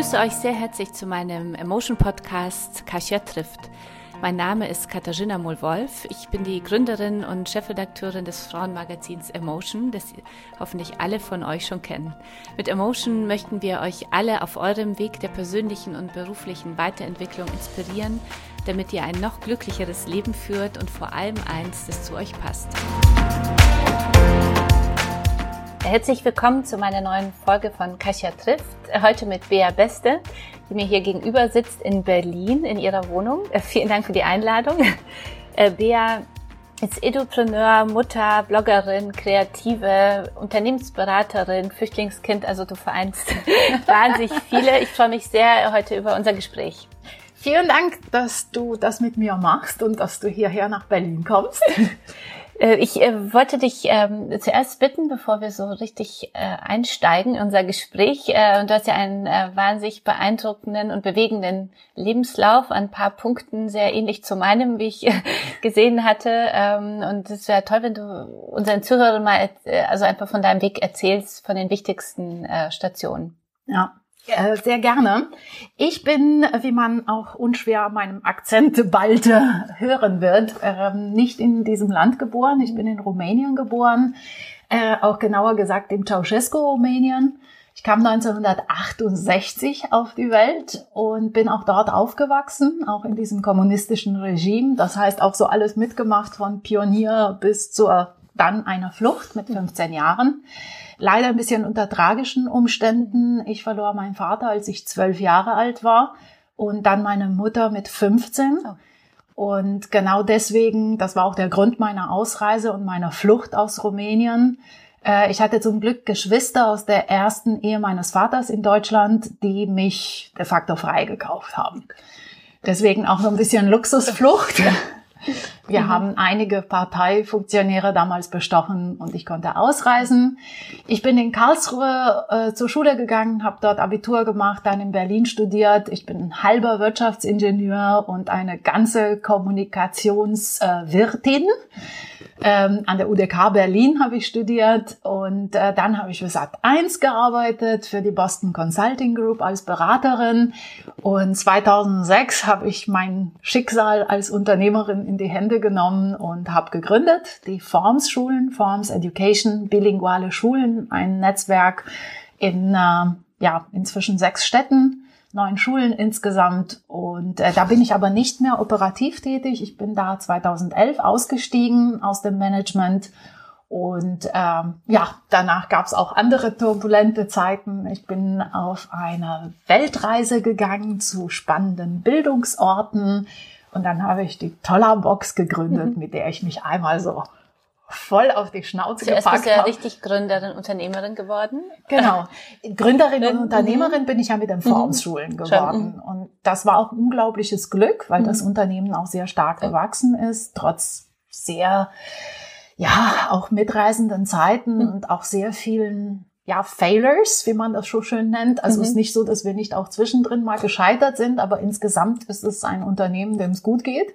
begrüße euch sehr herzlich zu meinem Emotion Podcast Kasia trifft. Mein Name ist Katharina Mohl-Wolf. Ich bin die Gründerin und Chefredakteurin des Frauenmagazins Emotion, das hoffentlich alle von euch schon kennen. Mit Emotion möchten wir euch alle auf eurem Weg der persönlichen und beruflichen Weiterentwicklung inspirieren, damit ihr ein noch glücklicheres Leben führt und vor allem eins, das zu euch passt. Herzlich willkommen zu meiner neuen Folge von Kasia trifft. Heute mit Bea Beste, die mir hier gegenüber sitzt in Berlin in ihrer Wohnung. Vielen Dank für die Einladung. Äh, Bea ist Edupreneur, Mutter, Bloggerin, Kreative, Unternehmensberaterin, Flüchtlingskind. Also du vereinst wahnsinnig viele. Ich freue mich sehr heute über unser Gespräch. Vielen Dank, dass du das mit mir machst und dass du hierher nach Berlin kommst. Äh, ich äh, wollte dich ähm, zuerst bitten, bevor wir so richtig äh, einsteigen in unser Gespräch. Äh, du hast ja einen äh, wahnsinnig beeindruckenden und bewegenden Lebenslauf, an ein paar Punkten sehr ähnlich zu meinem, wie ich gesehen hatte. Ähm, und es wäre toll, wenn du unseren Zuhörern mal also einfach von deinem Weg erzählst, von den wichtigsten Stationen. Ja. Äh, sehr gerne. Ich bin, wie man auch unschwer meinem Akzent bald äh, hören wird, ähm, nicht in diesem Land geboren. Ich bin in Rumänien geboren, äh, auch genauer gesagt im Ceausescu, Rumänien. Ich kam 1968 auf die Welt und bin auch dort aufgewachsen, auch in diesem kommunistischen Regime. Das heißt auch so alles mitgemacht von Pionier bis zur dann einer Flucht mit 15 Jahren. Leider ein bisschen unter tragischen Umständen. Ich verlor meinen Vater, als ich zwölf Jahre alt war und dann meine Mutter mit 15. Und genau deswegen, das war auch der Grund meiner Ausreise und meiner Flucht aus Rumänien. Äh, ich hatte zum Glück Geschwister aus der ersten Ehe meines Vaters in Deutschland, die mich de facto freigekauft haben. Deswegen auch so ein bisschen Luxusflucht. Wir mhm. haben einige Parteifunktionäre damals bestochen und ich konnte ausreisen. Ich bin in Karlsruhe äh, zur Schule gegangen, habe dort Abitur gemacht, dann in Berlin studiert. Ich bin ein halber Wirtschaftsingenieur und eine ganze Kommunikationswirtin. Äh, ähm, an der UDK Berlin habe ich studiert und äh, dann habe ich für Sat1 gearbeitet, für die Boston Consulting Group als Beraterin. Und 2006 habe ich mein Schicksal als Unternehmerin in die Hände genommen und habe gegründet, die Forms Schulen, Forms Education, bilinguale Schulen, ein Netzwerk in äh, ja, inzwischen sechs Städten neun Schulen insgesamt. Und äh, da bin ich aber nicht mehr operativ tätig. Ich bin da 2011 ausgestiegen aus dem Management. Und ähm, ja, danach gab es auch andere turbulente Zeiten. Ich bin auf eine Weltreise gegangen zu spannenden Bildungsorten. Und dann habe ich die Toller Box gegründet, mhm. mit der ich mich einmal so voll auf die Schnauze Zuerst gepackt bist du ja richtig Gründerin, Unternehmerin geworden. Genau. Gründerin und Unternehmerin bin ich ja mit den mhm. Formschulen geworden. Mhm. Und das war auch unglaubliches Glück, weil das mhm. Unternehmen auch sehr stark gewachsen ist, trotz sehr, ja, auch mitreisenden Zeiten und auch sehr vielen ja, Failures, wie man das so schön nennt. Also mhm. es ist nicht so, dass wir nicht auch zwischendrin mal gescheitert sind, aber insgesamt ist es ein Unternehmen, dem es gut geht.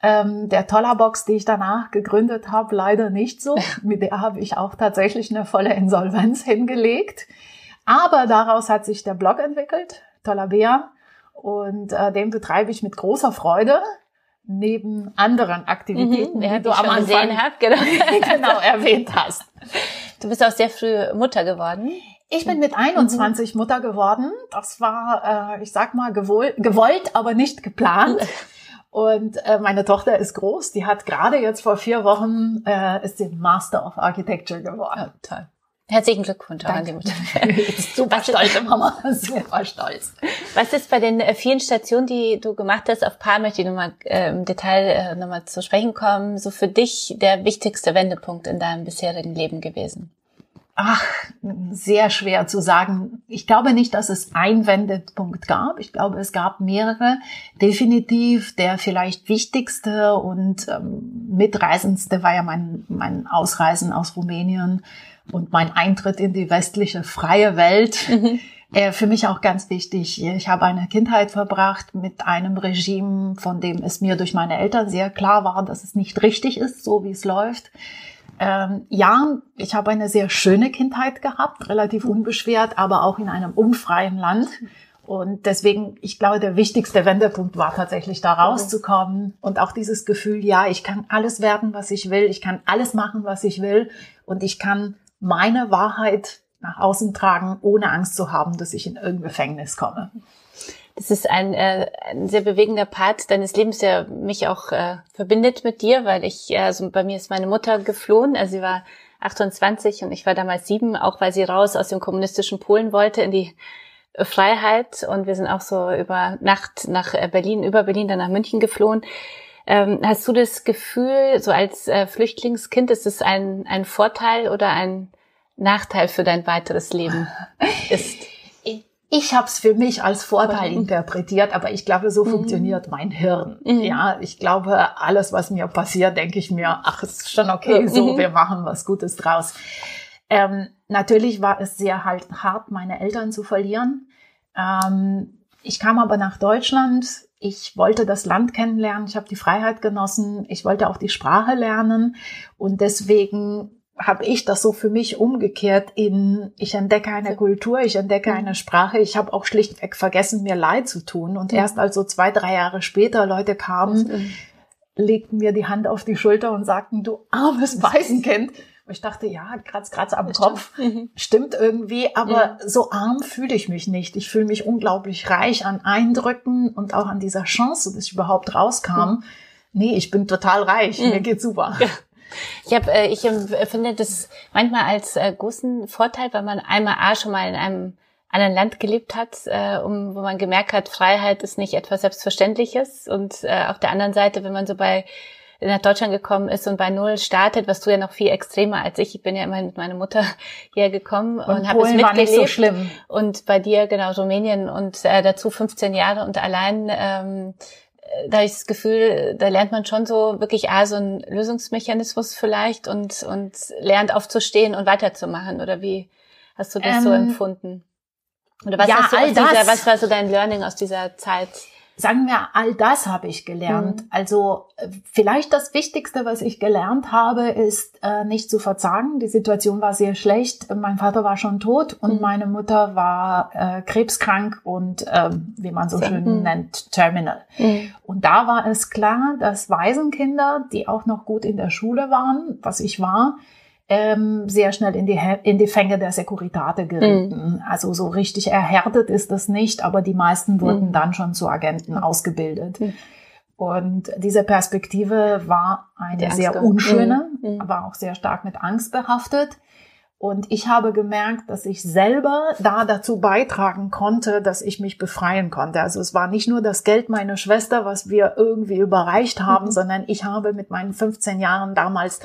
Ähm, der Tollerbox, die ich danach gegründet habe, leider nicht so. Mit der habe ich auch tatsächlich eine volle Insolvenz hingelegt. Aber daraus hat sich der Blog entwickelt, Toller Bär. Und äh, den betreibe ich mit großer Freude neben anderen Aktivitäten, mhm, die du am Anfang genau. genau erwähnt hast. Du bist auch sehr früh Mutter geworden. Ich bin mit 21 mhm. Mutter geworden. Das war, äh, ich sag mal, gewollt, gewollt aber nicht geplant. Und äh, meine Tochter ist groß, die hat gerade jetzt vor vier Wochen äh, ist sie Master of Architecture geworden. Ja, toll. Herzlichen Glückwunsch an die Mutter. super stolze Mama, super stolz. Was ist bei den äh, vielen Stationen, die du gemacht hast, auf paar möchte ich nochmal äh, im Detail äh, nochmal zu sprechen kommen, so für dich der wichtigste Wendepunkt in deinem bisherigen Leben gewesen? Ach, sehr schwer zu sagen. Ich glaube nicht, dass es einen Wendepunkt gab. Ich glaube, es gab mehrere. Definitiv der vielleicht wichtigste und ähm, mitreisendste war ja mein, mein Ausreisen aus Rumänien und mein Eintritt in die westliche freie Welt. Mhm. Äh, für mich auch ganz wichtig. Ich habe eine Kindheit verbracht mit einem Regime, von dem es mir durch meine Eltern sehr klar war, dass es nicht richtig ist, so wie es läuft. Ähm, ja, ich habe eine sehr schöne Kindheit gehabt, relativ unbeschwert, aber auch in einem unfreien Land. Und deswegen, ich glaube, der wichtigste Wendepunkt war tatsächlich da rauszukommen und auch dieses Gefühl, ja, ich kann alles werden, was ich will, ich kann alles machen, was ich will und ich kann meine Wahrheit nach außen tragen, ohne Angst zu haben, dass ich in irgendein Gefängnis komme. Das ist ein, äh, ein sehr bewegender Part deines Lebens, der mich auch äh, verbindet mit dir, weil ich, äh, also bei mir ist meine Mutter geflohen, also sie war 28 und ich war damals sieben, auch weil sie raus aus dem kommunistischen Polen wollte in die Freiheit und wir sind auch so über Nacht nach äh, Berlin, über Berlin dann nach München geflohen. Ähm, hast du das Gefühl, so als äh, Flüchtlingskind, ist es ein, ein Vorteil oder ein Nachteil für dein weiteres Leben ist? Ich habe es für mich als Vorteil mhm. interpretiert, aber ich glaube, so mhm. funktioniert mein Hirn. Mhm. Ja, ich glaube, alles, was mir passiert, denke ich mir, ach, ist schon okay, so, mhm. wir machen was Gutes draus. Ähm, natürlich war es sehr halt hart, meine Eltern zu verlieren. Ähm, ich kam aber nach Deutschland. Ich wollte das Land kennenlernen. Ich habe die Freiheit genossen. Ich wollte auch die Sprache lernen. Und deswegen habe ich das so für mich umgekehrt in, ich entdecke eine Kultur, ich entdecke eine Sprache. Ich habe auch schlichtweg vergessen, mir leid zu tun. Und erst als so zwei, drei Jahre später Leute kamen, legten mir die Hand auf die Schulter und sagten, du armes Waisenkind. Und ich dachte, ja, kratz, kratz am Kopf. Stimmt. stimmt irgendwie, aber ja. so arm fühle ich mich nicht. Ich fühle mich unglaublich reich an Eindrücken und auch an dieser Chance, dass ich überhaupt rauskam. Mhm. Nee, ich bin total reich. Mhm. Mir geht's super. Ja. Ich habe, äh, ich finde das manchmal als äh, großen Vorteil, weil man einmal A schon mal in einem anderen Land gelebt hat, äh, um, wo man gemerkt hat, Freiheit ist nicht etwas Selbstverständliches. Und äh, auf der anderen Seite, wenn man so bei nach Deutschland gekommen ist und bei Null startet, was du ja noch viel extremer als ich. Ich bin ja immer mit meiner Mutter hierher gekommen und, und habe es mitgelebt. So schlimm. Und bei dir genau Rumänien und äh, dazu 15 Jahre und allein ähm, da habe ich das Gefühl, da lernt man schon so wirklich ah, so einen Lösungsmechanismus vielleicht und, und lernt aufzustehen und weiterzumachen. Oder wie hast du das ähm, so empfunden? Oder was, ja, hast du all dieser, was war so dein Learning aus dieser Zeit? Sagen wir, all das habe ich gelernt. Mhm. Also äh, vielleicht das Wichtigste, was ich gelernt habe, ist äh, nicht zu verzagen. Die Situation war sehr schlecht. Mein Vater war schon tot und mhm. meine Mutter war äh, krebskrank und äh, wie man so schön mhm. nennt, terminal. Mhm. Und da war es klar, dass Waisenkinder, die auch noch gut in der Schule waren, was ich war, ähm, sehr schnell in die, in die Fänge der Securitate gerieten. Mhm. Also so richtig erhärtet ist das nicht, aber die meisten wurden mhm. dann schon zu Agenten mhm. ausgebildet. Mhm. Und diese Perspektive war eine sehr unschöne, mhm. Mhm. aber auch sehr stark mit Angst behaftet. Und ich habe gemerkt, dass ich selber da dazu beitragen konnte, dass ich mich befreien konnte. Also es war nicht nur das Geld meiner Schwester, was wir irgendwie überreicht haben, sondern ich habe mit meinen 15 Jahren damals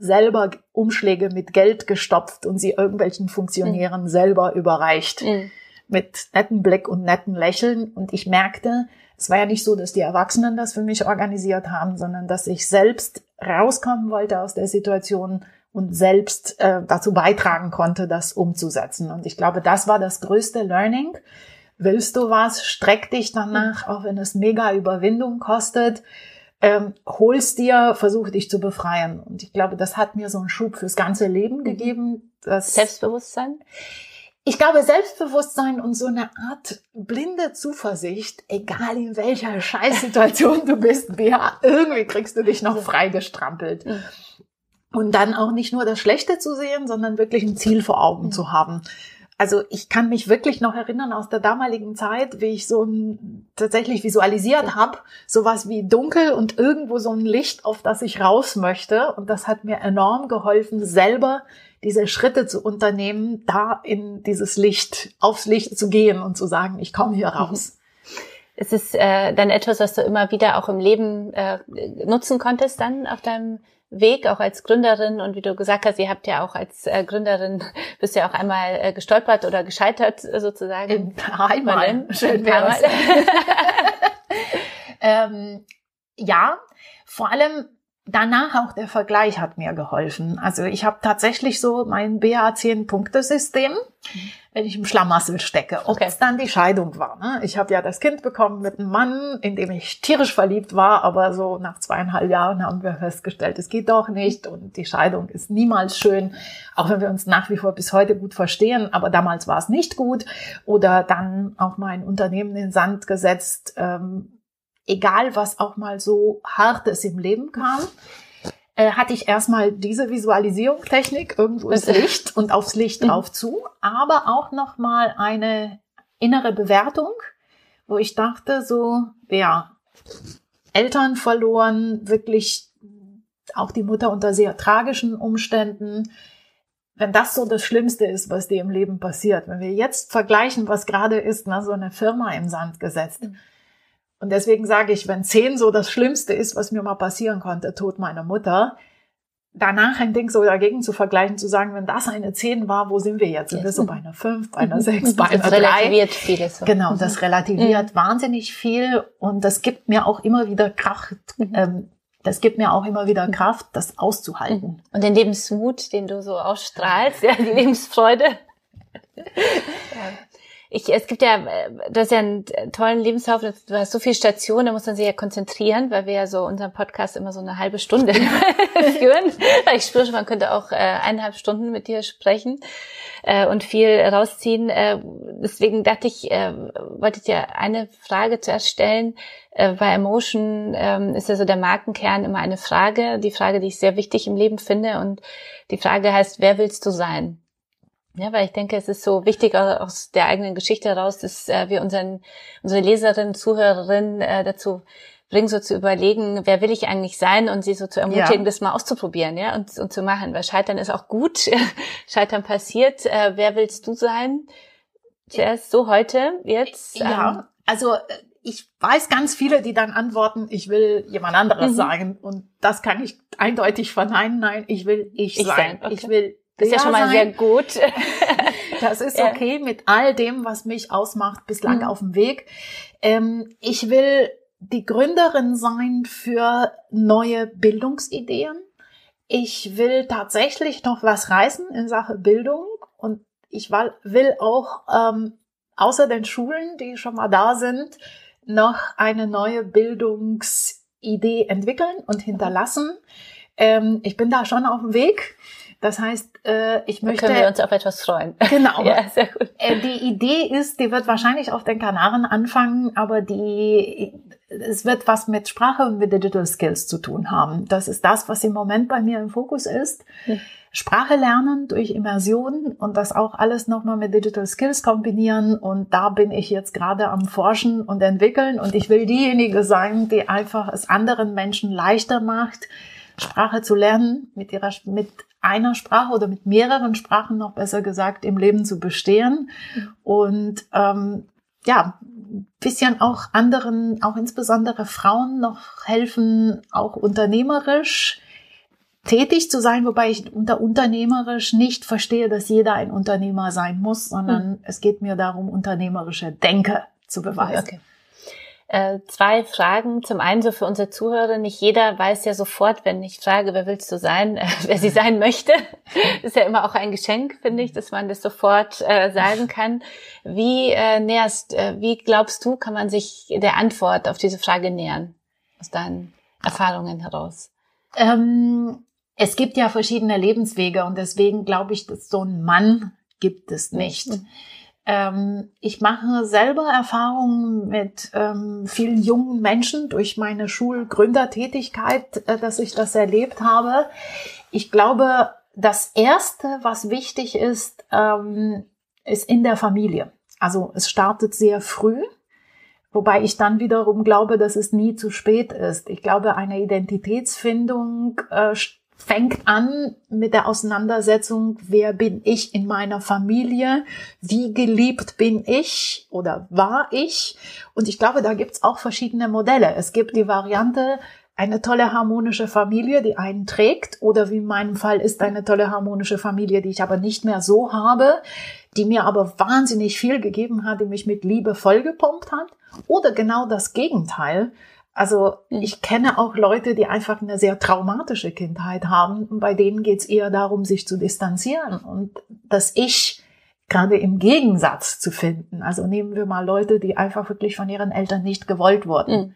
selber Umschläge mit Geld gestopft und sie irgendwelchen Funktionären mhm. selber überreicht. Mhm. Mit netten Blick und netten Lächeln. Und ich merkte, es war ja nicht so, dass die Erwachsenen das für mich organisiert haben, sondern dass ich selbst rauskommen wollte aus der Situation und selbst äh, dazu beitragen konnte, das umzusetzen. Und ich glaube, das war das größte Learning. Willst du was? Streck dich danach, auch wenn es mega Überwindung kostet ähm, holst dir, versuche dich zu befreien. Und ich glaube, das hat mir so einen Schub fürs ganze Leben mhm. gegeben. Selbstbewusstsein? Ich glaube, Selbstbewusstsein und so eine Art blinde Zuversicht, egal in welcher Scheißsituation du bist, ja, irgendwie kriegst du dich noch freigestrampelt. Mhm. Und dann auch nicht nur das Schlechte zu sehen, sondern wirklich ein Ziel vor Augen zu haben also ich kann mich wirklich noch erinnern aus der damaligen Zeit, wie ich so ein, tatsächlich visualisiert habe, sowas wie dunkel und irgendwo so ein Licht, auf das ich raus möchte. Und das hat mir enorm geholfen, selber diese Schritte zu unternehmen, da in dieses Licht, aufs Licht zu gehen und zu sagen, ich komme hier raus. Es ist äh, dann etwas, was du immer wieder auch im Leben äh, nutzen konntest dann auf deinem Weg, auch als Gründerin und wie du gesagt hast, ihr habt ja auch als äh, Gründerin, bist ja auch einmal äh, gestolpert oder gescheitert sozusagen. Einmal. Schön ähm, ja, vor allem danach auch der Vergleich hat mir geholfen. Also ich habe tatsächlich so mein BA10-Punkte-System, wenn ich im Schlamassel stecke. Ob okay. es dann die Scheidung war. Ne? Ich habe ja das Kind bekommen mit einem Mann, in dem ich tierisch verliebt war, aber so nach zweieinhalb Jahren haben wir festgestellt, es geht doch nicht und die Scheidung ist niemals schön, auch wenn wir uns nach wie vor bis heute gut verstehen, aber damals war es nicht gut. Oder dann auch mein Unternehmen in den Sand gesetzt, ähm, egal was auch mal so Hartes im Leben kam, äh, hatte ich erstmal diese Visualisierungstechnik, irgendwo ist Licht und aufs Licht mhm. drauf zu, aber auch nochmal eine innere Bewertung, wo ich dachte so, ja, Eltern verloren, wirklich auch die Mutter unter sehr tragischen Umständen. Wenn das so das Schlimmste ist, was dir im Leben passiert, wenn wir jetzt vergleichen, was gerade ist, na, so eine Firma im Sand gesetzt, mhm. Und deswegen sage ich, wenn zehn so das Schlimmste ist, was mir mal passieren konnte, Tod meiner Mutter, danach ein Ding so dagegen zu vergleichen, zu sagen, wenn das eine zehn war, wo sind wir jetzt? Sind wir so bei einer fünf, bei einer sechs, bei einer das relativiert vieles. Genau, das mhm. relativiert mhm. wahnsinnig viel und das gibt mir auch immer wieder Kraft. Mhm. Ähm, das gibt mir auch immer wieder Kraft, das auszuhalten. Und den Lebensmut, den du so ausstrahlst, ja, die Lebensfreude. ja. Ich, es gibt ja, du hast ja einen tollen Lebenslauf, du hast so viele Stationen, da muss man sich ja konzentrieren, weil wir ja so unseren Podcast immer so eine halbe Stunde führen. Ich spüre schon, man könnte auch äh, eineinhalb Stunden mit dir sprechen äh, und viel rausziehen. Äh, deswegen dachte ich, äh, wollte ich dir eine Frage zuerst stellen. Äh, bei Emotion äh, ist ja so der Markenkern immer eine Frage, die Frage, die ich sehr wichtig im Leben finde. Und die Frage heißt, wer willst du sein? Ja, weil ich denke, es ist so wichtig aus der eigenen Geschichte heraus, dass äh, wir unseren, unsere Leserinnen, Zuhörerinnen äh, dazu bringen, so zu überlegen, wer will ich eigentlich sein und sie so zu ermutigen, ja. das mal auszuprobieren, ja, und, und zu machen. Weil Scheitern ist auch gut. Scheitern passiert. Äh, wer willst du sein? Zuerst so heute, jetzt. Ja, ähm, also äh, ich weiß ganz viele, die dann antworten, ich will jemand anderes mhm. sein. Und das kann ich eindeutig verneinen. Nein, ich will ich, ich sein. sein. Okay. Ich will das ist ja schon mal sein. sehr gut. das ist okay mit all dem, was mich ausmacht, bislang mhm. auf dem Weg. Ähm, ich will die Gründerin sein für neue Bildungsideen. Ich will tatsächlich noch was reißen in Sache Bildung und ich will auch ähm, außer den Schulen, die schon mal da sind, noch eine neue Bildungsidee entwickeln und hinterlassen. Ähm, ich bin da schon auf dem Weg. Das heißt, äh, ich möchte. Da können wir uns auf etwas freuen. Genau. ja, sehr gut. Äh, die Idee ist, die wird wahrscheinlich auf den Kanaren anfangen, aber die, es wird was mit Sprache und mit Digital Skills zu tun haben. Das ist das, was im Moment bei mir im Fokus ist. Hm. Sprache lernen durch Immersion und das auch alles nochmal mit Digital Skills kombinieren. Und da bin ich jetzt gerade am Forschen und entwickeln. Und ich will diejenige sein, die einfach es anderen Menschen leichter macht, Sprache zu lernen, mit ihrer, mit einer Sprache oder mit mehreren Sprachen noch besser gesagt im Leben zu bestehen und ähm, ja, bisschen auch anderen, auch insbesondere Frauen noch helfen, auch unternehmerisch tätig zu sein, wobei ich unter unternehmerisch nicht verstehe, dass jeder ein Unternehmer sein muss, sondern hm. es geht mir darum, unternehmerische Denke zu beweisen. Okay äh, zwei Fragen. Zum einen so für unsere Zuhörer, nicht jeder weiß ja sofort, wenn ich frage, wer willst du sein, äh, wer sie sein möchte. ist ja immer auch ein Geschenk, finde ich, dass man das sofort äh, sagen kann. Wie äh, näherst, äh, wie glaubst du, kann man sich der Antwort auf diese Frage nähern? Aus deinen Erfahrungen heraus? Ähm, es gibt ja verschiedene Lebenswege und deswegen glaube ich, dass so ein Mann gibt es nicht. Mhm. Ähm, ich mache selber Erfahrungen mit ähm, vielen jungen Menschen durch meine Schulgründertätigkeit, äh, dass ich das erlebt habe. Ich glaube, das Erste, was wichtig ist, ähm, ist in der Familie. Also es startet sehr früh. Wobei ich dann wiederum glaube, dass es nie zu spät ist. Ich glaube, eine Identitätsfindung äh, fängt an mit der Auseinandersetzung, wer bin ich in meiner Familie, wie geliebt bin ich oder war ich. Und ich glaube, da gibt's auch verschiedene Modelle. Es gibt die Variante, eine tolle harmonische Familie, die einen trägt, oder wie in meinem Fall ist eine tolle harmonische Familie, die ich aber nicht mehr so habe, die mir aber wahnsinnig viel gegeben hat, die mich mit Liebe vollgepumpt hat. Oder genau das Gegenteil, Also ich kenne auch Leute, die einfach eine sehr traumatische Kindheit haben. Und bei denen geht es eher darum, sich zu distanzieren und das Ich gerade im Gegensatz zu finden. Also nehmen wir mal Leute, die einfach wirklich von ihren Eltern nicht gewollt wurden. Mhm.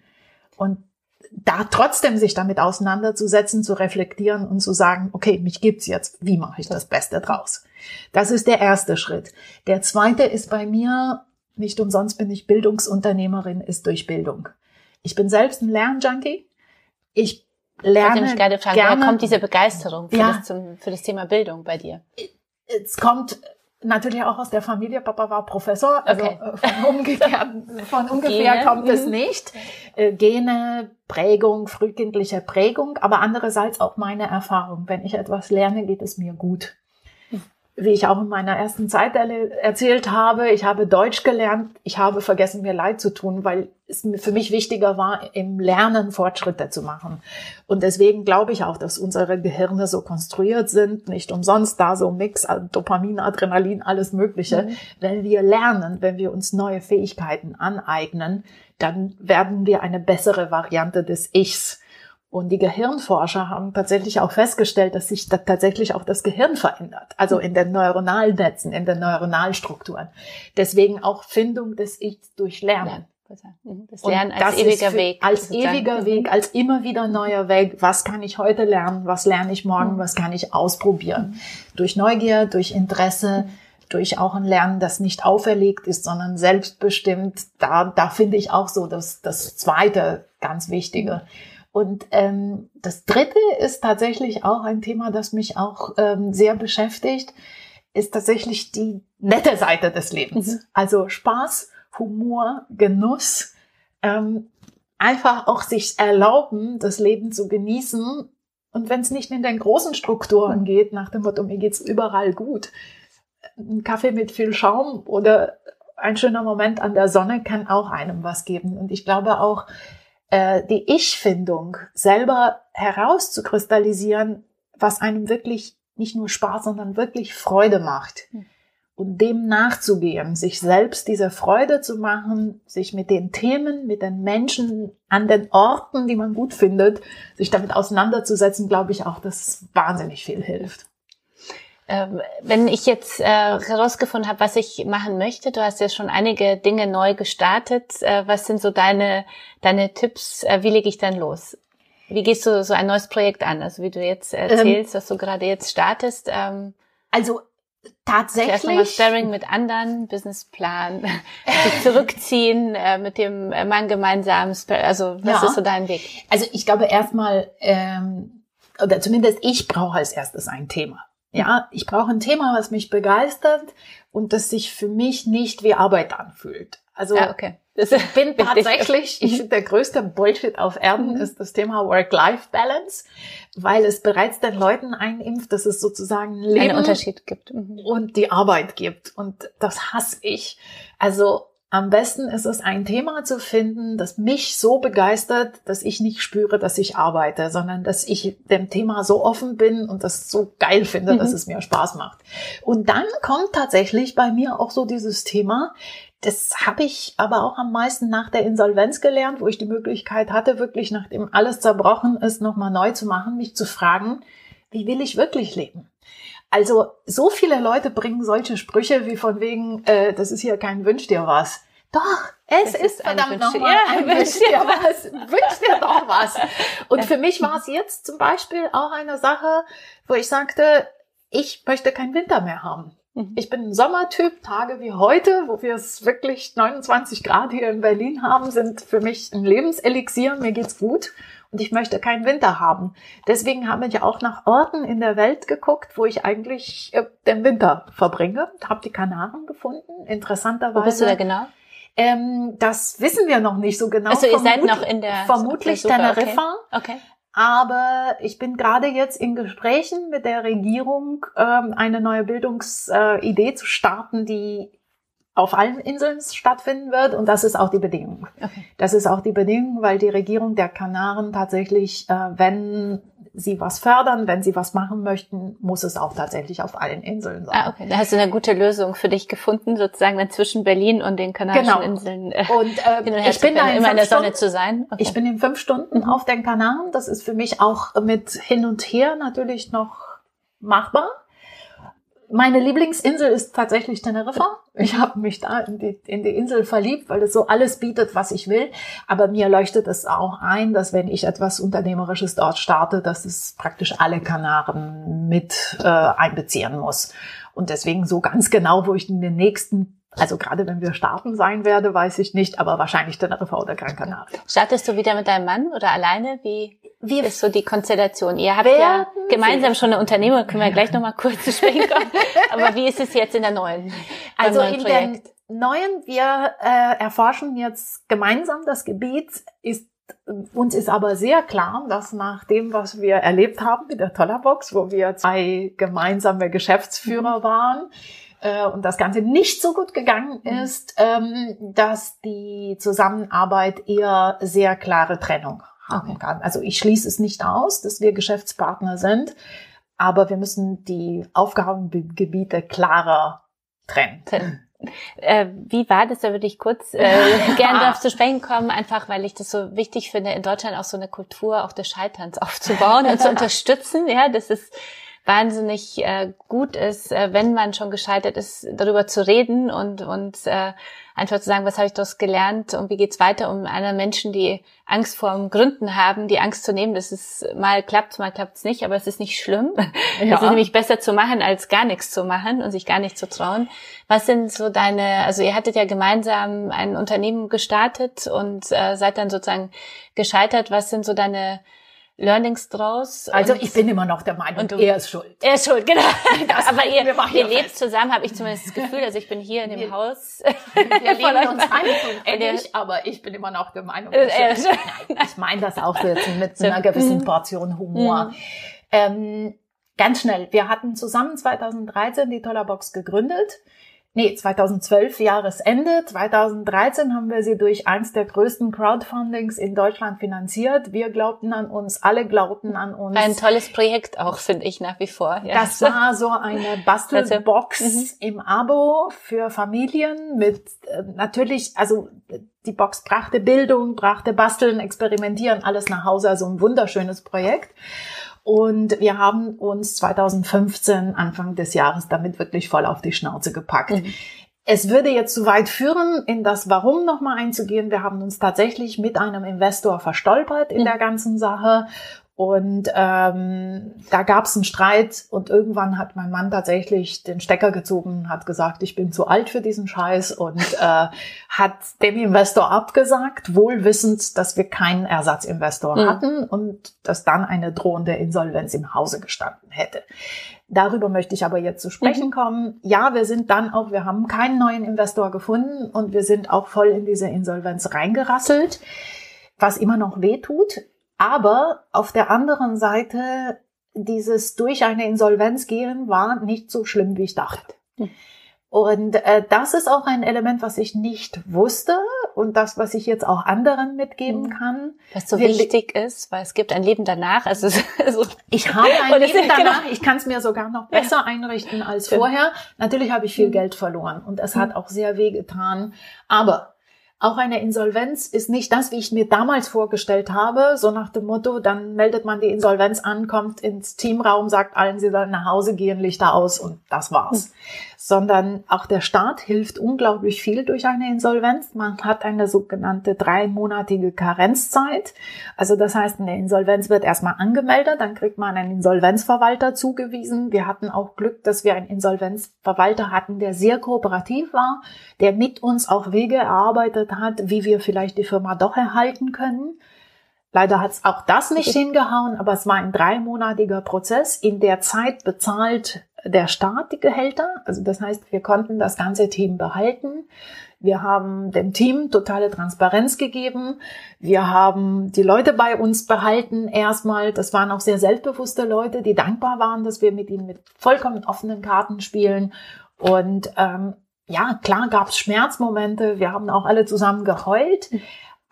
Und da trotzdem sich damit auseinanderzusetzen, zu reflektieren und zu sagen, okay, mich gibt's jetzt. Wie mache ich das Beste draus? Das ist der erste Schritt. Der zweite ist bei mir, nicht umsonst bin ich Bildungsunternehmerin, ist durch Bildung. Ich bin selbst ein Lernjunkie. Ich lerne ich gerade fragen, gerne. Woher kommt diese Begeisterung für, ja, das zum, für das Thema Bildung bei dir? Es kommt natürlich auch aus der Familie. Papa war Professor, also okay. Äh, von, umgekehrt, von ungefähr Gene. kommt es mhm. nicht. Äh, Gene, Prägung, frühkindliche Prägung, aber andererseits auch meine Erfahrung. Wenn ich etwas lerne, geht es mir gut wie ich auch in meiner ersten Zeit erzählt habe, ich habe Deutsch gelernt, ich habe vergessen, mir leid zu tun, weil es für mich wichtiger war, im Lernen Fortschritte zu machen. Und deswegen glaube ich auch, dass unsere Gehirne so konstruiert sind, nicht umsonst da so Mix, Dopamin, Adrenalin, alles Mögliche. Mhm. Wenn wir lernen, wenn wir uns neue Fähigkeiten aneignen, dann werden wir eine bessere Variante des Ichs. Und die Gehirnforscher haben tatsächlich auch festgestellt, dass sich da tatsächlich auch das Gehirn verändert. Also in den Neuronalnetzen, in den Neuronalstrukturen. Deswegen auch Findung des Ichs durch Lernen. Mhm. Das Lernen als das ewiger Weg. Als sozusagen. ewiger Weg, als immer wieder neuer Weg. Was kann ich heute lernen? Was lerne ich morgen? Mhm. Was kann ich ausprobieren? Durch Neugier, durch Interesse, durch auch ein Lernen, das nicht auferlegt ist, sondern selbstbestimmt. Da, da finde ich auch so das, das zweite ganz Wichtige. Und ähm, das Dritte ist tatsächlich auch ein Thema, das mich auch ähm, sehr beschäftigt, ist tatsächlich die nette Seite des Lebens. Mhm. Also Spaß, Humor, Genuss, ähm, einfach auch sich erlauben, das Leben zu genießen. Und wenn es nicht in den großen Strukturen mhm. geht, nach dem Motto, mir geht's überall gut, ein Kaffee mit viel Schaum oder ein schöner Moment an der Sonne kann auch einem was geben. Und ich glaube auch, äh, die Ich-Findung selber herauszukristallisieren, was einem wirklich nicht nur Spaß, sondern wirklich Freude macht. Hm. Und dem nachzugehen, sich selbst diese Freude zu machen, sich mit den Themen, mit den Menschen an den Orten, die man gut findet, sich damit auseinanderzusetzen, glaube ich auch, dass wahnsinnig viel hilft. Ähm, wenn ich jetzt äh, herausgefunden habe, was ich machen möchte, du hast ja schon einige Dinge neu gestartet. Äh, was sind so deine, deine Tipps? Äh, wie lege ich dann los? Wie gehst du so ein neues Projekt an? Also wie du jetzt erzählst, ähm, was du gerade jetzt startest. Ähm, also tatsächlich. Erstmal Sparing mit anderen, Businessplan, sich zurückziehen, äh, mit dem Mann gemeinsam. Also was ja. ist so dein Weg? Also ich glaube erstmal, ähm, oder zumindest ich brauche als erstes ein Thema. Ja, ich brauche ein Thema, was mich begeistert und das sich für mich nicht wie Arbeit anfühlt. Also ja, okay. ich bin tatsächlich, ich finde, der größte Bullshit auf Erden mhm. ist das Thema Work-Life-Balance, weil es bereits den Leuten einimpft, dass es sozusagen Leben einen Unterschied gibt mhm. und die Arbeit gibt. Und das hasse ich. Also am besten ist es, ein Thema zu finden, das mich so begeistert, dass ich nicht spüre, dass ich arbeite, sondern dass ich dem Thema so offen bin und das so geil finde, mhm. dass es mir Spaß macht. Und dann kommt tatsächlich bei mir auch so dieses Thema, das habe ich aber auch am meisten nach der Insolvenz gelernt, wo ich die Möglichkeit hatte, wirklich nachdem alles zerbrochen ist, nochmal neu zu machen, mich zu fragen, wie will ich wirklich leben? Also so viele Leute bringen solche Sprüche wie von wegen, äh, das ist hier kein Wünsch dir was. Doch, es das ist verdammt nochmal ja, ein Wünsch dir was. Wünsch dir doch was. Und für mich war es jetzt zum Beispiel auch eine Sache, wo ich sagte, ich möchte keinen Winter mehr haben. Mhm. Ich bin ein Sommertyp. Tage wie heute, wo wir es wirklich 29 Grad hier in Berlin haben, sind für mich ein Lebenselixier. Mir geht's gut und ich möchte keinen Winter haben. Deswegen haben wir auch nach Orten in der Welt geguckt, wo ich eigentlich äh, den Winter verbringe. Habe die Kanaren gefunden, interessanterweise. Wo bist du da genau? Ähm, das wissen wir noch nicht so genau. Also ihr seid noch in der vermutlich Teneriffa. Okay. okay. Aber ich bin gerade jetzt in Gesprächen mit der Regierung, ähm, eine neue Bildungsidee äh, zu starten, die auf allen Inseln stattfinden wird und das ist auch die Bedingung. Okay. Das ist auch die Bedingung, weil die Regierung der Kanaren tatsächlich, äh, wenn sie was fördern, wenn sie was machen möchten, muss es auch tatsächlich auf allen Inseln sein. Ah, okay. Da hast du eine gute Lösung für dich gefunden, sozusagen dann zwischen Berlin und den Kanarischen genau. Inseln. Äh, und, äh, ich bin da in immer in der Sonne zu sein. Okay. Ich bin in fünf Stunden mhm. auf den Kanaren. Das ist für mich auch mit hin und her natürlich noch machbar. Meine Lieblingsinsel ist tatsächlich Teneriffa. Ich habe mich da in die, in die Insel verliebt, weil es so alles bietet, was ich will. Aber mir leuchtet es auch ein, dass wenn ich etwas Unternehmerisches dort starte, dass es praktisch alle Kanaren mit äh, einbeziehen muss. Und deswegen so ganz genau, wo ich in den nächsten also gerade wenn wir starten sein werde, weiß ich nicht, aber wahrscheinlich Teneriffa oder Gran Canaria. Startest du wieder mit deinem Mann oder alleine? Wie wir ist so die Konstellation? Ihr habt ja gemeinsam schon eine Unternehmung, können wir gleich nochmal kurz zu sprechen kommen. aber wie ist es jetzt in der neuen? Also neuen in Projekt? der neuen, wir äh, erforschen jetzt gemeinsam das Gebiet, ist uns ist aber sehr klar, dass nach dem, was wir erlebt haben mit der Tollerbox, wo wir zwei gemeinsame Geschäftsführer mhm. waren, äh, und das Ganze nicht so gut gegangen mhm. ist, ähm, dass die Zusammenarbeit eher sehr klare Trennung haben kann. Also ich schließe es nicht aus, dass wir Geschäftspartner sind, aber wir müssen die Aufgabengebiete klarer trennen. Äh, wie war das? Da würde ich kurz äh, gerne darauf zu sprechen kommen, einfach weil ich das so wichtig finde, in Deutschland auch so eine Kultur auch des Scheiterns aufzubauen und zu unterstützen. Ja, das ist wahnsinnig äh, gut ist, äh, wenn man schon gescheitert ist, darüber zu reden und, und äh, einfach zu sagen, was habe ich daraus gelernt und wie geht's weiter, um einer Menschen, die Angst vor Gründen haben, die Angst zu nehmen, dass es mal klappt, mal klappt's nicht, aber es ist nicht schlimm. Ja. Es ist nämlich besser zu machen, als gar nichts zu machen und sich gar nicht zu trauen. Was sind so deine, also ihr hattet ja gemeinsam ein Unternehmen gestartet und äh, seid dann sozusagen gescheitert. Was sind so deine Learnings draus. Also ich bin immer noch der Meinung, und du, er ist schuld. Er ist schuld, genau. Das Aber ihr, ihr lebt fest. zusammen, habe ich zumindest das Gefühl. Also ich bin hier in dem wir, Haus. Wir leben uns ein ähnlich, aber ich bin immer noch der Meinung, er ist schuld. Nein, ich meine das auch so jetzt mit so einer gewissen mhm. Portion Humor. Mhm. Ähm, ganz schnell, wir hatten zusammen 2013 die Tollerbox gegründet nee, 2012 Jahresende. 2013 haben wir sie durch eins der größten Crowdfundings in Deutschland finanziert. Wir glaubten an uns, alle glaubten an uns. Ein tolles Projekt auch, finde ich nach wie vor. Ja. Das war so eine Bastelbox mhm. im Abo für Familien mit äh, natürlich, also die Box brachte Bildung, brachte Basteln, Experimentieren, alles nach Hause, also ein wunderschönes Projekt. Und wir haben uns 2015, Anfang des Jahres, damit wirklich voll auf die Schnauze gepackt. Mhm. Es würde jetzt zu weit führen, in das Warum nochmal einzugehen. Wir haben uns tatsächlich mit einem Investor verstolpert in mhm. der ganzen Sache und ähm, da gab es einen Streit und irgendwann hat mein Mann tatsächlich den Stecker gezogen, hat gesagt, ich bin zu alt für diesen Scheiß und äh, hat dem Investor abgesagt, wohl wissend, dass wir keinen Ersatzinvestor mhm. hatten und dass dann eine drohende Insolvenz im Hause gestanden hätte. Darüber möchte ich aber jetzt zu sprechen mhm. kommen. Ja, wir sind dann auch, wir haben keinen neuen Investor gefunden und wir sind auch voll in diese Insolvenz reingerasselt, was immer noch weh tut. Aber auf der anderen Seite, dieses durch eine Insolvenz gehen war nicht so schlimm, wie ich dachte. Und äh, das ist auch ein Element, was ich nicht wusste und das, was ich jetzt auch anderen mitgeben hm. kann. Was so Wir wichtig ist, weil es gibt ein Leben danach. Also, also ich habe ein Leben genau danach. Genau. Ich kann es mir sogar noch besser einrichten als vorher. Natürlich habe ich viel hm. Geld verloren und es hat auch sehr weh getan. Aber auch eine Insolvenz ist nicht das, wie ich mir damals vorgestellt habe, so nach dem Motto, dann meldet man die Insolvenz an, kommt ins Teamraum, sagt allen, sie sollen nach Hause gehen, Lichter aus und das war's. Hm. Sondern auch der Staat hilft unglaublich viel durch eine Insolvenz. Man hat eine sogenannte dreimonatige Karenzzeit. Also das heißt, eine Insolvenz wird erstmal angemeldet, dann kriegt man einen Insolvenzverwalter zugewiesen. Wir hatten auch Glück, dass wir einen Insolvenzverwalter hatten, der sehr kooperativ war, der mit uns auch Wege erarbeitet hat, wie wir vielleicht die Firma doch erhalten können. Leider hat es auch das nicht hingehauen, aber es war ein dreimonatiger Prozess. In der Zeit bezahlt der Staat die Gehälter. Also das heißt, wir konnten das ganze Team behalten. Wir haben dem Team totale Transparenz gegeben. Wir haben die Leute bei uns behalten erstmal. Das waren auch sehr selbstbewusste Leute, die dankbar waren, dass wir mit ihnen mit vollkommen offenen Karten spielen. Und ähm, ja, klar gab es Schmerzmomente. Wir haben auch alle zusammen geheult.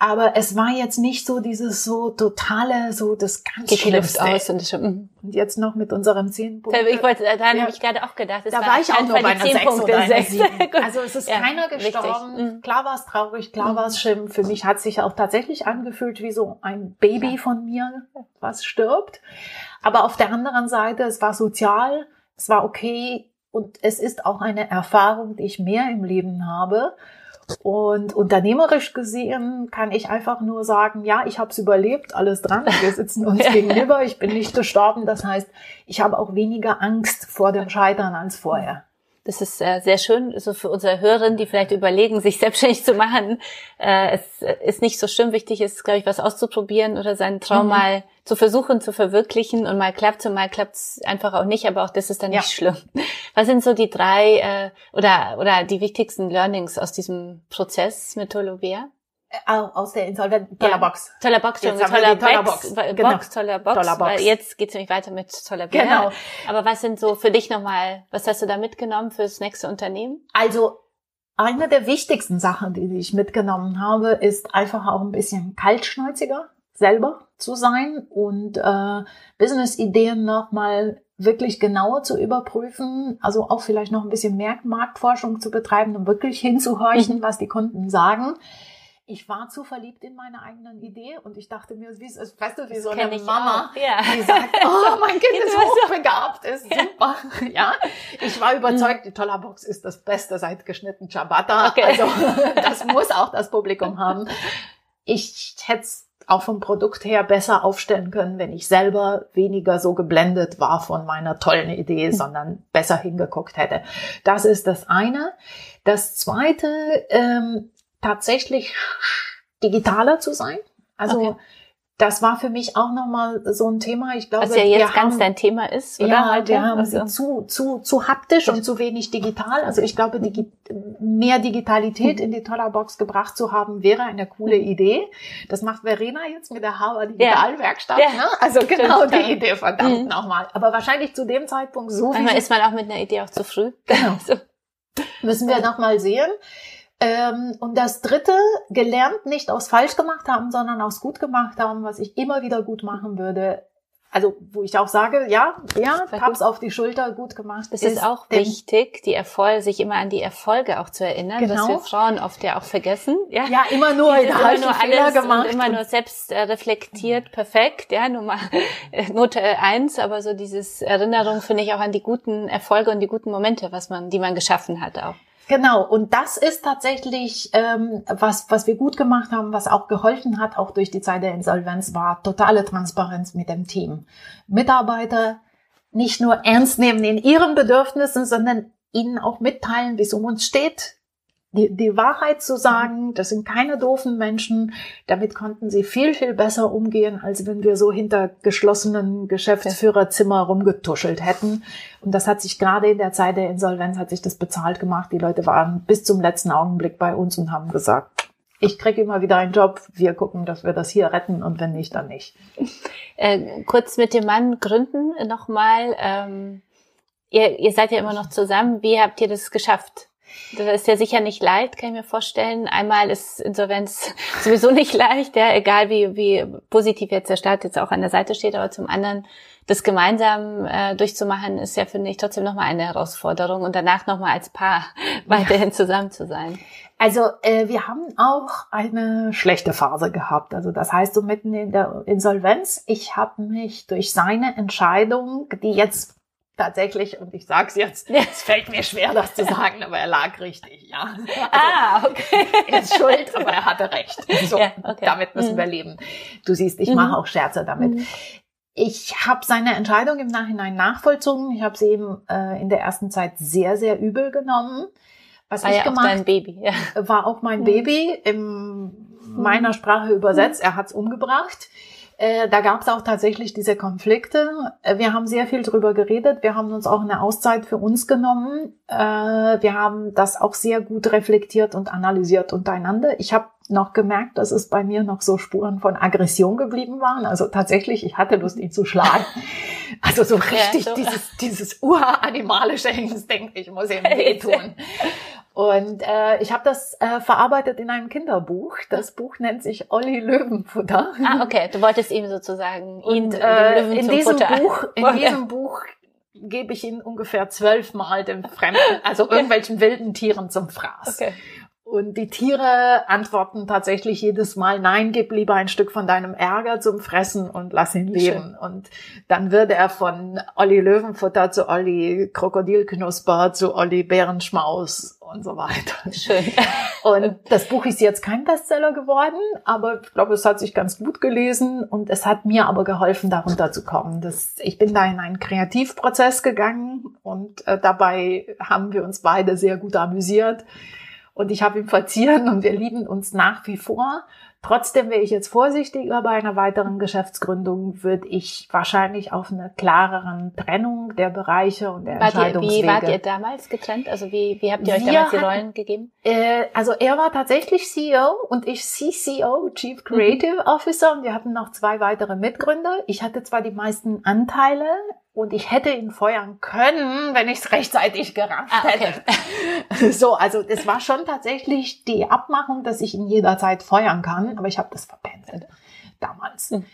aber es war jetzt nicht so dieses so totale, so das ganz Geknüpft aus und, schon, mhm. und jetzt noch mit unserem zehn Punkte. Ich wollte, da ja. habe ich gerade auch gedacht. Da war, war ich auch nur bei einer sechs Punkte, oder einer sieben. Also es ist ja, keiner gestorben. Mhm. Klar war es traurig, klar mhm. war es schlimm. Für mich hat sich auch tatsächlich angefühlt wie so ein Baby von mir, was stirbt. Aber auf der anderen Seite, es war sozial, es war okay und es ist auch eine Erfahrung, die ich mehr im Leben habe. Und unternehmerisch gesehen kann ich einfach nur sagen, ja, ich habe es überlebt, alles dran. Wir sitzen uns gegenüber, ich bin nicht gestorben. Das heißt, ich habe auch weniger Angst vor dem Scheitern als vorher. Das ist äh, sehr schön, so für unsere Hörerinnen, die vielleicht überlegen, sich selbstständig zu machen. Äh, es ist nicht so schlimm. Wichtig ist, glaube ich, was auszuprobieren oder seinen Traum mhm. mal zu versuchen zu verwirklichen. Und mal klappt's und mal klappt's einfach auch nicht. Aber auch das ist dann ja. nicht schlimm. Was sind so die drei äh, oder oder die wichtigsten Learnings aus diesem Prozess mit Tolovea? Aus der Insolvenz, toller Box. Toller Box, schon, toller, toller Box. Box, genau. Toller Box. Toller Box. Jetzt geht's nämlich weiter mit toller Bär. Genau. Aber was sind so für dich nochmal, was hast du da mitgenommen fürs nächste Unternehmen? Also, eine der wichtigsten Sachen, die ich mitgenommen habe, ist einfach auch ein bisschen kaltschnäuziger selber zu sein und äh, Business-Ideen nochmal wirklich genauer zu überprüfen, also auch vielleicht noch ein bisschen mehr Marktforschung zu betreiben, um wirklich hinzuhorchen, mhm. was die Kunden sagen ich war zu verliebt in meine eigenen Idee und ich dachte mir, wie, weißt du, wie das so eine Mama, ja. die sagt, oh, mein Kind ist hochbegabt, ist super. Ja, ich war überzeugt, die Toller Box ist das Beste seit geschnitten Ciabatta. Okay. Also das muss auch das Publikum haben. Ich hätte es auch vom Produkt her besser aufstellen können, wenn ich selber weniger so geblendet war von meiner tollen Idee, hm. sondern besser hingeguckt hätte. Das ist das eine. Das zweite, ähm, tatsächlich digitaler zu sein. Also okay. das war für mich auch nochmal so ein Thema. Ich glaube, was ja jetzt ganz haben, dein Thema ist, oder? Ja, heute? wir haben also. zu, zu, zu haptisch und zu wenig digital. Also ich glaube, digi mehr Digitalität in die Tollerbox gebracht zu haben, wäre eine coole Idee. Das macht Verena jetzt mit der Harvard Digitalwerkstatt. Ja. Ne? Also genau die Idee, verdammt mhm. nochmal. Aber wahrscheinlich zu dem Zeitpunkt so. Manchmal ist man auch mit einer Idee auch zu früh. Genau. so. Müssen wir nochmal sehen. Ähm, und das dritte, gelernt nicht aus falsch gemacht haben, sondern aus gut gemacht haben, was ich immer wieder gut machen würde. Also, wo ich auch sage, ja, ja, Taps auf die Schulter, gut gemacht. Es ist, ist auch wichtig, die Erfolge, sich immer an die Erfolge auch zu erinnern, genau. was wir Frauen oft ja auch vergessen. Ja, ja immer nur, in immer nur Fehler alles gemacht. immer nur selbst äh, reflektiert, perfekt, ja, Nummer, äh, Note eins, aber so dieses Erinnerung finde ich auch an die guten Erfolge und die guten Momente, was man, die man geschaffen hat auch. Genau, und das ist tatsächlich, ähm, was, was wir gut gemacht haben, was auch geholfen hat, auch durch die Zeit der Insolvenz, war totale Transparenz mit dem Team. Mitarbeiter nicht nur ernst nehmen in ihren Bedürfnissen, sondern ihnen auch mitteilen, wie es um uns steht, die, die Wahrheit zu sagen, das sind keine doofen Menschen. Damit konnten sie viel, viel besser umgehen, als wenn wir so hinter geschlossenen Geschäftsführerzimmer rumgetuschelt hätten. Und das hat sich gerade in der Zeit der Insolvenz hat sich das bezahlt gemacht. Die Leute waren bis zum letzten Augenblick bei uns und haben gesagt, ich kriege immer wieder einen Job, wir gucken, dass wir das hier retten und wenn nicht, dann nicht. Äh, kurz mit dem Mann gründen nochmal. Ähm, ihr, ihr seid ja immer noch zusammen. Wie habt ihr das geschafft? Das ist ja sicher nicht leicht, kann ich mir vorstellen. Einmal ist Insolvenz sowieso nicht leicht, ja, egal wie, wie positiv jetzt der Staat jetzt auch an der Seite steht, aber zum anderen das gemeinsam äh, durchzumachen, ist ja, finde ich, trotzdem nochmal eine Herausforderung und danach nochmal als Paar weiterhin ja. zusammen zu sein. Also äh, wir haben auch eine schlechte Phase gehabt. Also das heißt, so mitten in der Insolvenz, ich habe mich durch seine Entscheidung, die jetzt tatsächlich, und ich sage es jetzt, es fällt mir schwer, das zu sagen, aber er lag richtig, ja. Also, ah, okay. Er ist schuld, aber er hatte recht. So, ja, okay. damit müssen mhm. wir leben. Du siehst, ich mhm. mache auch Scherze damit. Mhm. Ich habe seine Entscheidung im Nachhinein nachvollzogen. Ich habe sie eben äh, in der ersten Zeit sehr, sehr übel genommen. Was war ich ja gemacht, auch dein Baby. Ja. War auch mein mhm. Baby, in meiner Sprache übersetzt. Mhm. Er hat's umgebracht. Äh, da gab es auch tatsächlich diese Konflikte. Äh, wir haben sehr viel drüber geredet. Wir haben uns auch eine Auszeit für uns genommen. Äh, wir haben das auch sehr gut reflektiert und analysiert untereinander. Ich habe noch gemerkt, dass es bei mir noch so Spuren von Aggression geblieben waren. Also tatsächlich, ich hatte Lust, ihn zu schlagen. Also so richtig ja, so. dieses, dieses uranimalische Instinkt, ich muss ihm wehtun. Und äh, ich habe das äh, verarbeitet in einem Kinderbuch. Das Buch nennt sich Olli Löwenfutter. Ah, okay. Du wolltest ihm sozusagen ihn Und äh, in diesem Futter. Buch, in Okay. diesem Buch gebe ich ihn ungefähr zwölfmal den Fremden, also irgendwelchen wilden Tieren zum Fraß. Okay. Und die Tiere antworten tatsächlich jedes Mal, nein, gib lieber ein Stück von deinem Ärger zum Fressen und lass ihn leben. Und dann wird er von Olli Löwenfutter zu Olli Krokodilknusper zu Olli Bärenschmaus und so weiter. Schön. Und das Buch ist jetzt kein Bestseller geworden, aber ich glaube, es hat sich ganz gut gelesen und es hat mir aber geholfen, darunter zu kommen. Das, ich bin da in einen Kreativprozess gegangen und äh, dabei haben wir uns beide sehr gut amüsiert. Und ich habe ihn verzieren und wir lieben uns nach wie vor. Trotzdem wäre ich jetzt vorsichtiger bei einer weiteren Geschäftsgründung, würde ich wahrscheinlich auf eine klareren Trennung der Bereiche und der Wart ihr, Entscheidungswege. wie wart ihr damals getrennt? Also wie, wie habt ihr euch Wir damals die hatten- Rollen gegeben? Äh, also er war tatsächlich CEO und ich CCO, Chief Creative Officer und wir hatten noch zwei weitere Mitgründer. Ich hatte zwar die meisten Anteile und ich hätte ihn feuern können, wenn ich es rechtzeitig gerafft Ah, okay. hätte. So, also es war schon tatsächlich die Abmachung, dass ich ihn jederzeit feuern kann, aber ich habe das verpennt damals. Mhm.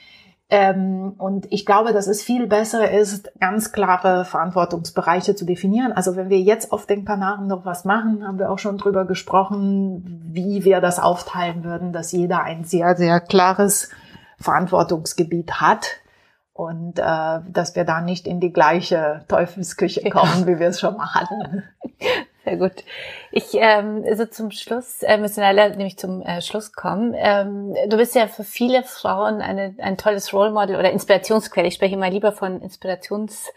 Ähm, und ich glaube, dass es viel besser ist, ganz klare Verantwortungsbereiche zu definieren. Also wenn wir jetzt auf den Kanaren noch was machen, haben wir auch schon drüber gesprochen, wie wir das aufteilen würden, dass jeder ein sehr, sehr klares Verantwortungsgebiet hat und äh, dass wir da nicht in die gleiche Teufelsküche kommen, wie wir es schon mal hatten. Sehr gut. Ich, ähm, so zum Schluss, äh, müssen leider nämlich zum äh, Schluss kommen. Ähm, du bist ja für viele Frauen eine, ein tolles Role Model oder Inspirationsquelle. Ich spreche mal lieber von Inspirationsquellen,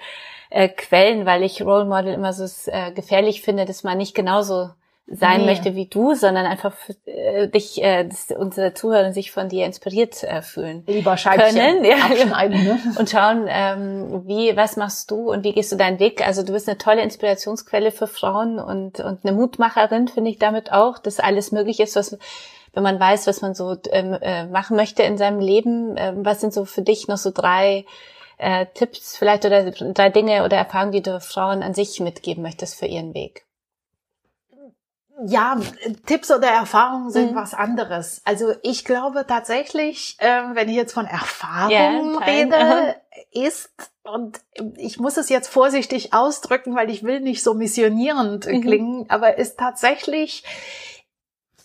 äh, weil ich Role Model immer so äh, gefährlich finde, dass man nicht genauso sein Nee. möchte wie du, sondern einfach für, äh, dich, äh, dass unsere Zuhörer sich von dir inspiriert äh, fühlen. Lieber Scheibchen Können, ja. abschneiden. Ne? und schauen, ähm, wie, was machst du und wie gehst du deinen Weg? Also du bist eine tolle Inspirationsquelle für Frauen und, und eine Mutmacherin, finde ich damit auch, dass alles möglich ist, was, wenn man weiß, was man so ähm, äh, machen möchte in seinem Leben. Ähm, was sind so für dich noch so drei äh, Tipps vielleicht oder drei Dinge oder Erfahrungen, die du Frauen an sich mitgeben möchtest für ihren Weg? Ja, Tipps oder Erfahrungen sind Mhm. was anderes. Also ich glaube tatsächlich, ähm, wenn ich jetzt von Erfahrungen Ja, teilen. rede, ist, und ich muss es jetzt vorsichtig ausdrücken, weil ich will nicht so missionierend Mhm. klingen, aber ist tatsächlich,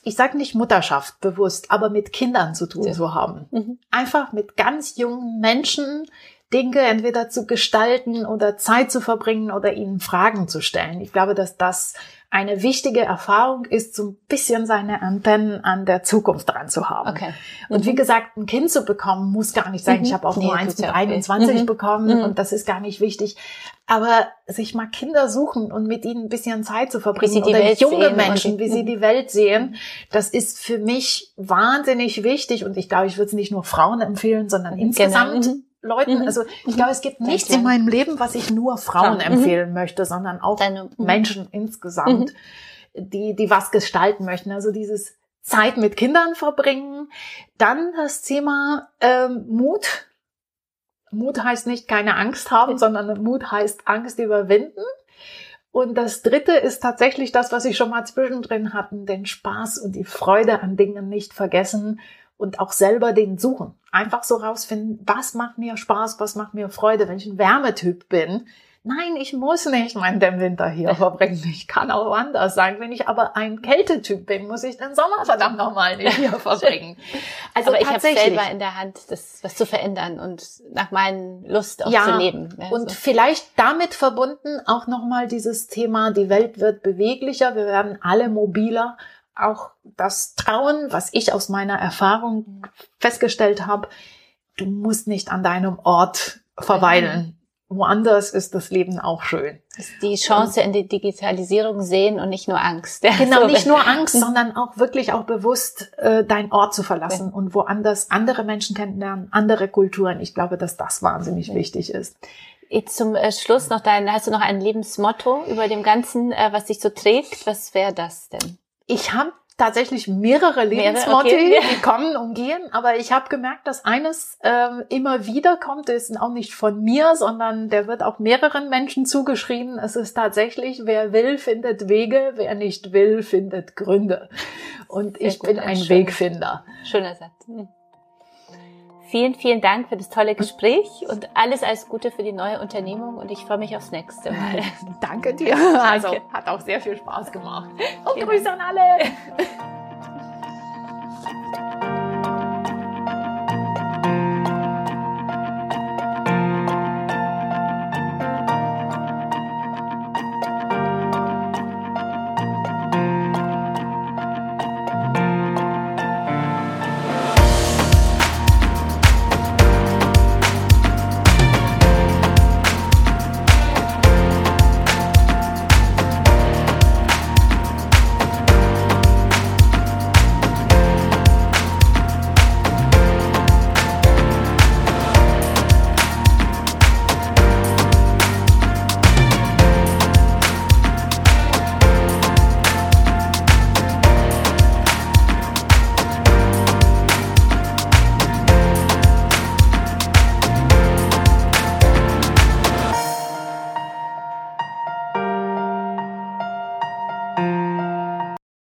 ich sage nicht Mutterschaft bewusst, aber mit Kindern zu tun Ja. zu haben. Mhm. Einfach mit ganz jungen Menschen Dinge entweder zu gestalten oder Zeit zu verbringen oder ihnen Fragen zu stellen. Ich glaube, dass das eine wichtige Erfahrung ist, so ein bisschen seine Antennen an der Zukunft dran zu haben. Okay. Und wie Mhm. gesagt, ein Kind zu bekommen, muss gar nicht sein. Mhm. Ich habe auch Nee, nur eins mit auch nicht. 21 Mhm. bekommen Mhm. und das ist gar nicht wichtig. Aber sich mal Kinder suchen und mit ihnen ein bisschen Zeit zu verbringen oder Welt junge Menschen, wie sie Mhm. die Welt sehen, das ist für mich wahnsinnig wichtig und ich glaube, ich würde es nicht nur Frauen empfehlen, sondern Genau. insgesamt Mhm. Leuten. Mhm. Also ich glaube, es gibt nichts klar. in meinem Leben, was ich nur Frauen Frauen. empfehlen möchte, sondern auch Deine- mhm. Menschen insgesamt, die, die was gestalten möchten. Also dieses Zeit mit Kindern verbringen. Dann das Thema ähm, Mut. Mut heißt nicht keine Angst haben, sondern Mut heißt Angst überwinden. Und das dritte ist tatsächlich das, was ich schon mal zwischendrin hatten, den Spaß und die Freude an Dingen nicht vergessen und auch selber den suchen. Einfach so rausfinden, was macht mir Spaß, was macht mir Freude, wenn ich ein Wärmetyp bin. Nein, ich muss nicht meinen Winter hier verbringen. Ich kann auch woanders sein. Wenn ich aber ein Kältetyp bin, muss ich den Sommer verdammt nochmal nicht hier verbringen. Also Aber ich habe selber in der Hand, das was zu verändern und nach meinen Lust auch Ja, zu leben. Ja, Und so. vielleicht damit verbunden auch nochmal dieses Thema, die Welt wird beweglicher, wir werden alle mobiler. Auch das Trauen, was ich aus meiner Erfahrung festgestellt habe, du musst nicht an deinem Ort verweilen. Woanders ist das Leben auch schön. die Chance in die Digitalisierung sehen und nicht nur Angst. Genau, so. nicht nur Angst, sondern auch wirklich auch bewusst äh, deinen Ort zu verlassen und woanders andere Menschen kennenlernen, andere Kulturen. Ich glaube, dass das wahnsinnig wichtig ist. Jetzt zum äh, Schluss noch dein, hast du noch ein Lebensmotto über dem Ganzen, äh, was dich so trägt? Was wäre das denn? Ich habe tatsächlich mehrere Lebensmotti, okay. die kommen und gehen, aber ich habe gemerkt, dass eines äh, immer wieder kommt, das ist auch nicht von mir, sondern der wird auch mehreren Menschen zugeschrieben. Es ist tatsächlich, wer will, findet Wege, wer nicht will, findet Gründe. Und Sehr ich bin ein, Wegfinder. Schöner Satz. Hm. Vielen, vielen Dank für das tolle Gespräch und alles, alles Gute für die neue Unternehmung und ich freue mich aufs nächste Mal. Danke dir. Also Danke. hat auch sehr viel Spaß gemacht. Und Grüße an alle.